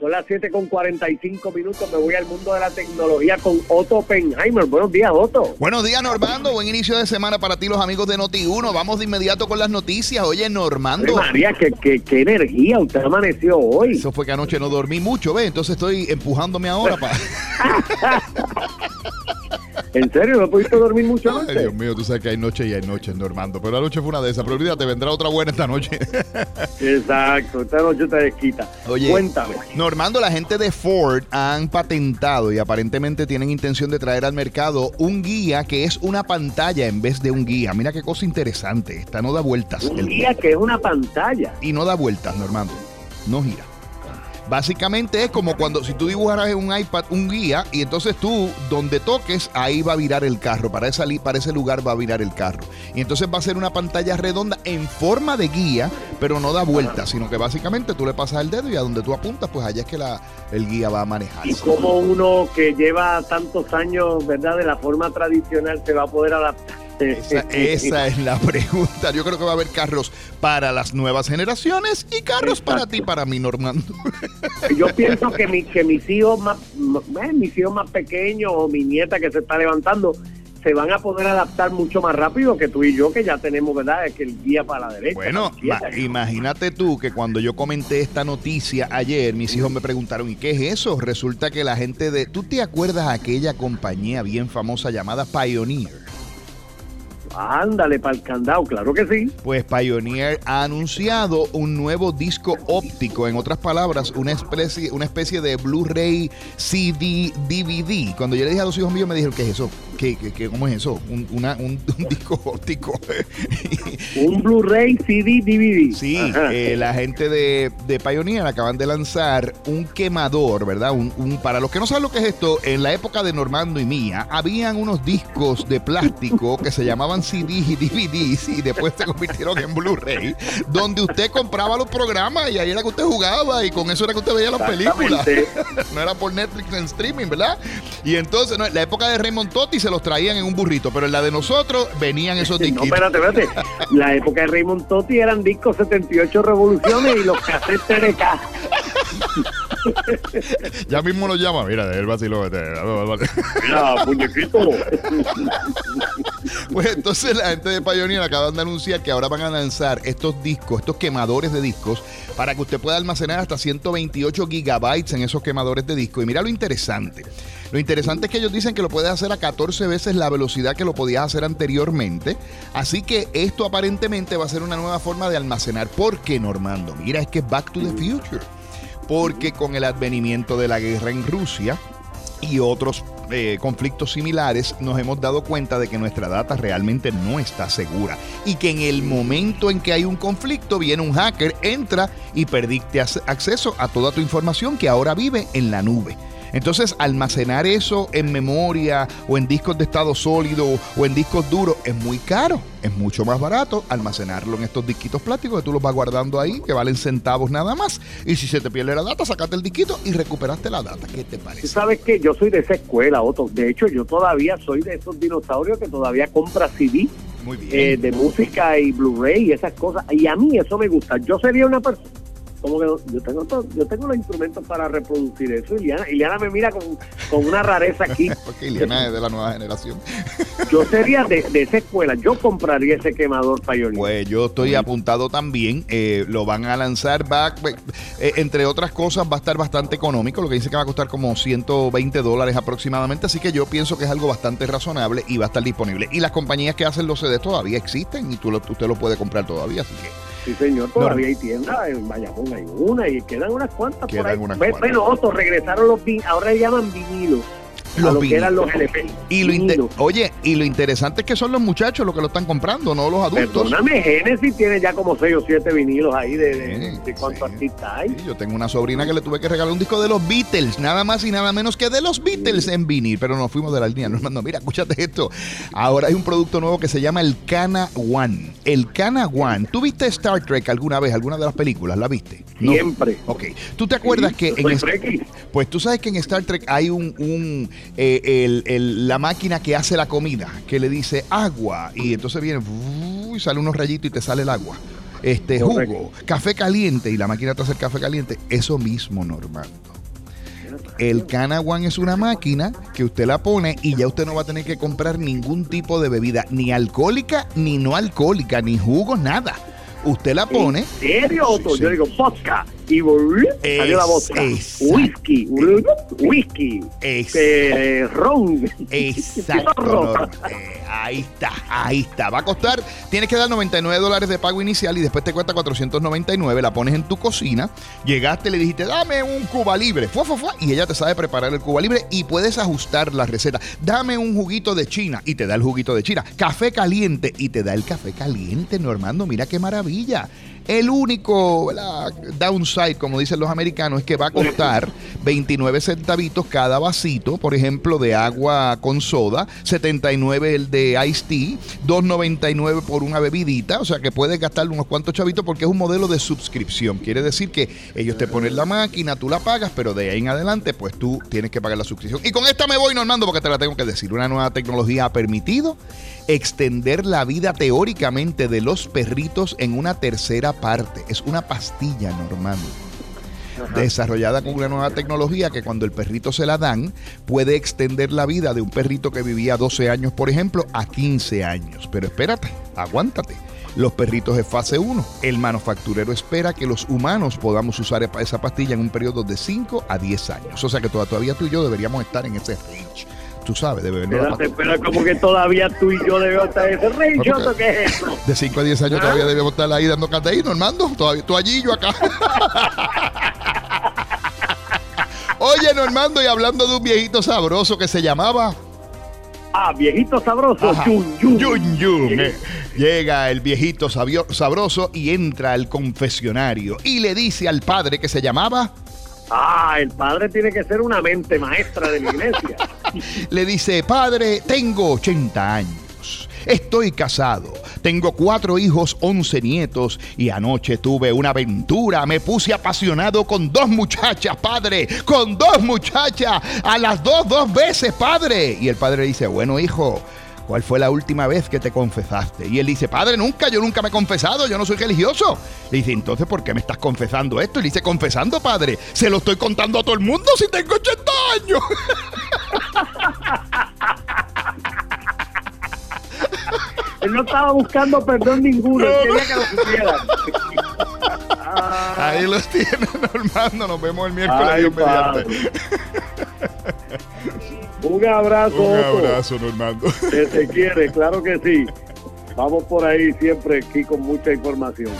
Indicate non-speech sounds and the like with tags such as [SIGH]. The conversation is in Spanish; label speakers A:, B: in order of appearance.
A: Son las 7 con 45 minutos. Me voy al mundo de la tecnología con Otto Oppenheimer. Buenos días, Otto.
B: Buenos días, Normando. Buen inicio de semana para ti, los amigos de Noti1. Vamos de inmediato con las noticias. Oye, Normando.
A: María, qué, qué, qué energía. Usted amaneció hoy.
B: Eso fue que anoche no dormí mucho, ¿ves? Entonces estoy empujándome ahora para. [LAUGHS]
A: ¿En serio? ¿No pudiste dormir mucho anoche?
B: Ay, Dios mío, tú sabes que hay noche y hay noches, Normando. Pero la noche fue una de esas. Pero olvídate, vendrá otra buena esta noche. [LAUGHS]
A: Exacto. Esta noche te desquita.
B: Oye,
A: Cuéntame.
B: Normando, la gente de Ford han patentado y aparentemente tienen intención de traer al mercado un guía que es una pantalla en vez de un guía. Mira qué cosa interesante. Esta no da vueltas.
A: Un día que es una pantalla.
B: y no da vueltas, Normando. No gira. Básicamente es como cuando si tú dibujaras en un iPad un guía y entonces tú donde toques ahí va a virar el carro, para li- para ese lugar va a virar el carro. Y entonces va a ser una pantalla redonda en forma de guía, pero no da vueltas, sino que básicamente tú le pasas el dedo y a donde tú apuntas, pues allá es que la, el guía va a manejar.
A: Y como uno que lleva tantos años, ¿verdad? De la forma tradicional se va a poder adaptar.
B: Esa, [LAUGHS] esa es la pregunta. Yo creo que va a haber carros para las nuevas generaciones y carros para ti, para mí, Normando. [LAUGHS]
A: Yo pienso que, mi, que mis hijos más eh, mis hijos más pequeños o mi nieta que se está levantando se van a poder adaptar mucho más rápido que tú y yo que ya tenemos, ¿verdad? Es que el guía para la derecha.
B: Bueno,
A: la
B: ma- imagínate tú que cuando yo comenté esta noticia ayer, mis hijos me preguntaron, ¿y qué es eso? Resulta que la gente de... ¿Tú te acuerdas aquella compañía bien famosa llamada Pioneer?
A: Ándale para el candado, claro que sí.
B: Pues Pioneer ha anunciado un nuevo disco óptico, en otras palabras, una especie, una especie de Blu-ray CD DVD. Cuando yo le dije a los hijos míos, me dijeron, ¿qué es eso? ¿Qué, qué- qué- cómo es eso? Un, una- un- un disco óptico. [LAUGHS]
A: Un Blu-ray CD DVD.
B: Sí, eh, la gente de, de Pioneer acaban de lanzar un quemador, ¿verdad? Un, un- para los que no saben lo que es esto, en la época de Normando y mía, habían unos discos de plástico que se llamaban CD y DVDs y después se convirtieron en Blu-ray, donde usted compraba los programas y ahí era que usted jugaba y con eso era que usted veía las películas. No era por Netflix en streaming, ¿verdad? Y entonces, no, en la época de Raymond Totti se los traían en un burrito, pero en la de nosotros venían esos
A: No,
B: disquitos.
A: espérate, espérate. La época de Raymond Totti eran discos 78 revoluciones y los cassettes TDK.
B: Ya mismo lo llama, mira, el vacilo.
A: Mira, muñequito.
B: Pues entonces la gente de Pioneer acaban de anunciar que ahora van a lanzar estos discos, estos quemadores de discos, para que usted pueda almacenar hasta 128 gigabytes en esos quemadores de disco. Y mira lo interesante. Lo interesante es que ellos dicen que lo puedes hacer a 14 veces la velocidad que lo podías hacer anteriormente. Así que esto aparentemente va a ser una nueva forma de almacenar. ¿Por qué, Normando? Mira, es que es Back to the Future. Porque con el advenimiento de la guerra en Rusia, y otros eh, conflictos similares, nos hemos dado cuenta de que nuestra data realmente no está segura y que en el momento en que hay un conflicto viene un hacker, entra y perdiste ac- acceso a toda tu información que ahora vive en la nube. Entonces, almacenar eso en memoria o en discos de estado sólido o en discos duros es muy caro. Es mucho más barato almacenarlo en estos disquitos plásticos que tú los vas guardando ahí, que valen centavos nada más. Y si se te pierde la data, sacate el disquito y recuperaste la data. ¿Qué te parece?
A: sabes que yo soy de esa escuela, Otto. De hecho, yo todavía soy de esos dinosaurios que todavía compra CD
B: Muy bien.
A: eh, de música y Blu-ray y esas cosas. Y a mí eso me gusta. Yo sería una persona. Como que no- yo tengo todo- yo tengo los instrumentos para reproducir eso. Y Liana, Liana me mira con, con una rareza aquí. [LAUGHS]
B: Porque Ileana es de la nueva generación.
A: Yo sería de, de esa escuela. Yo compraría ese quemador Pioneer.
B: Pues yo estoy apuntado también. eh, lo van a lanzar. Va, eh, entre otras cosas, va a estar bastante económico. Lo que dice que va a costar como 120 dólares aproximadamente. Así que yo pienso que es algo bastante razonable y va a estar disponible. Y las compañías que hacen los CDs todavía existen y tú lo- usted lo puede comprar todavía. Así que
A: Sí, señor, todavía hay tiendas, en Bayamón hay una y quedan unas cuantas por
B: Quedan
A: ahí.
B: unas cuantas.
A: Bueno, Otto, regresaron los vin, ahora le llaman vinilos.
B: Los
A: lo que eran los. LP.
B: Y lo oye, y lo interesante es que son los muchachos los que lo están comprando, no los adultos.
A: Perdóname, Genesis tiene ya como 6 o 7 vinilos ahí de, de,
B: Sí,
A: de cuántos
B: sí.
A: artistas hay.
B: Sí, yo tengo una sobrina que le tuve que regalar un disco de los Beatles, nada más y nada menos que de los Beatles en vinil, pero nos fuimos de la línea. [LAUGHS] No, no, mira, escúchate esto. Ahora hay un producto nuevo que se llama el Cana One. El Cana One. ¿Tú viste Star Trek alguna vez, alguna de las películas? ¿La viste? No.
A: Siempre.
B: Ok. ¿Tú te acuerdas que en pues tú sabes que en Star Trek hay un, un, eh, el- el- la máquina que hace la comida, que le dice agua, y entonces viene y sale unos rayitos y te sale el agua. este
A: Correcto.
B: jugo, café caliente y la máquina te hace el café caliente, eso mismo, Normando. El Cana One es una máquina que usted la pone y ya usted no va a tener que comprar ningún tipo de bebida, ni alcohólica, ni no alcohólica, ni jugos, nada. Usted la pone.
A: ¿En serio, Otto?
B: Sí,
A: Yo digo vodka y salió la vodka.
B: exacto.
A: Whisky, whisky, eh, ron.
B: Exacto. Eh, ahí está, ahí está. Va a costar, tienes que dar 99 dólares de pago inicial y después te cuesta 499. La pones en tu cocina. Llegaste, le dijiste, dame un cuba libre. Fua, fua, fua, y ella te sabe preparar el cuba libre y puedes ajustar la receta. Dame un juguito de China y te da el juguito de China. Café caliente y te da el café caliente, Normando. Mira qué maravilla. El único downside, como dicen los americanos, es que va a costar 29 centavitos cada vasito, por ejemplo, de agua con soda, 79 el de iced tea, 2.99 por una bebidita, o sea que puedes gastar unos cuantos chavitos porque es un modelo de suscripción. Quiere decir que ellos te ponen la máquina, tú la pagas, pero de ahí en adelante, pues tú tienes que pagar la suscripción. Y con esta me voy, Normando, porque te la tengo que decir. Una nueva tecnología ha permitido extender la vida teóricamente de los perritos en una tercera parte. Es una pastilla, Normando desarrollada con una nueva tecnología que cuando el perrito se la dan puede extender la vida de un perrito que vivía 12 años, por ejemplo, a 15 años. Pero espérate, aguántate. Los perritos es fase 1. El manufacturero espera que los humanos podamos usar esa pastilla en un periodo de 5 a 10 años. O sea que toda- todavía tú y yo deberíamos estar en ese range. Tú sabes, de
A: Espérate,
B: pastilla.
A: espera, como que todavía tú y yo debemos estar ese rey,
B: ¿Por qué?
A: Otto, ¿qué es eso?
B: De 5 a 10 años
A: ¿Ah?
B: todavía debemos estar ahí dando ahí, Normando. Todavía, tú allí, yo acá. [LAUGHS] Oye, Normando, y hablando de un viejito sabroso que se llamaba
A: Ah, viejito sabroso,
B: Ajá.
A: yun, yun.
B: Yun, yun, eh. Llega el viejito sabio- sabroso y entra al confesionario y le dice al padre que se llamaba,
A: Ah, el padre tiene que ser una mente maestra de la iglesia. [LAUGHS]
B: le dice, padre, tengo 80 años, estoy casado, tengo cuatro hijos, 11 nietos y anoche tuve una aventura, me puse apasionado con dos muchachas, padre, con dos muchachas, a las dos, dos veces, padre. Y el padre dice, bueno, hijo. ¿Cuál fue la última vez que te confesaste? Y él dice, padre, nunca, yo nunca me he confesado, yo no soy religioso. Le dice, entonces, ¿por qué me estás confesando esto? Y le dice, confesando, padre, se lo estoy contando a todo el mundo si tengo 80 años. [LAUGHS]
A: Él no estaba buscando perdón ninguno, él quería que lo supieran. Ah, [LAUGHS]
B: Ahí los tienen, [LAUGHS] Normando. Nos vemos el miércoles.
A: Ay,
B: Dios mediante. [LAUGHS]
A: un abrazo,
B: Un
A: Otto,
B: abrazo, Normando.
A: que te quiere, claro que sí. Vamos por ahí siempre aquí con mucha información.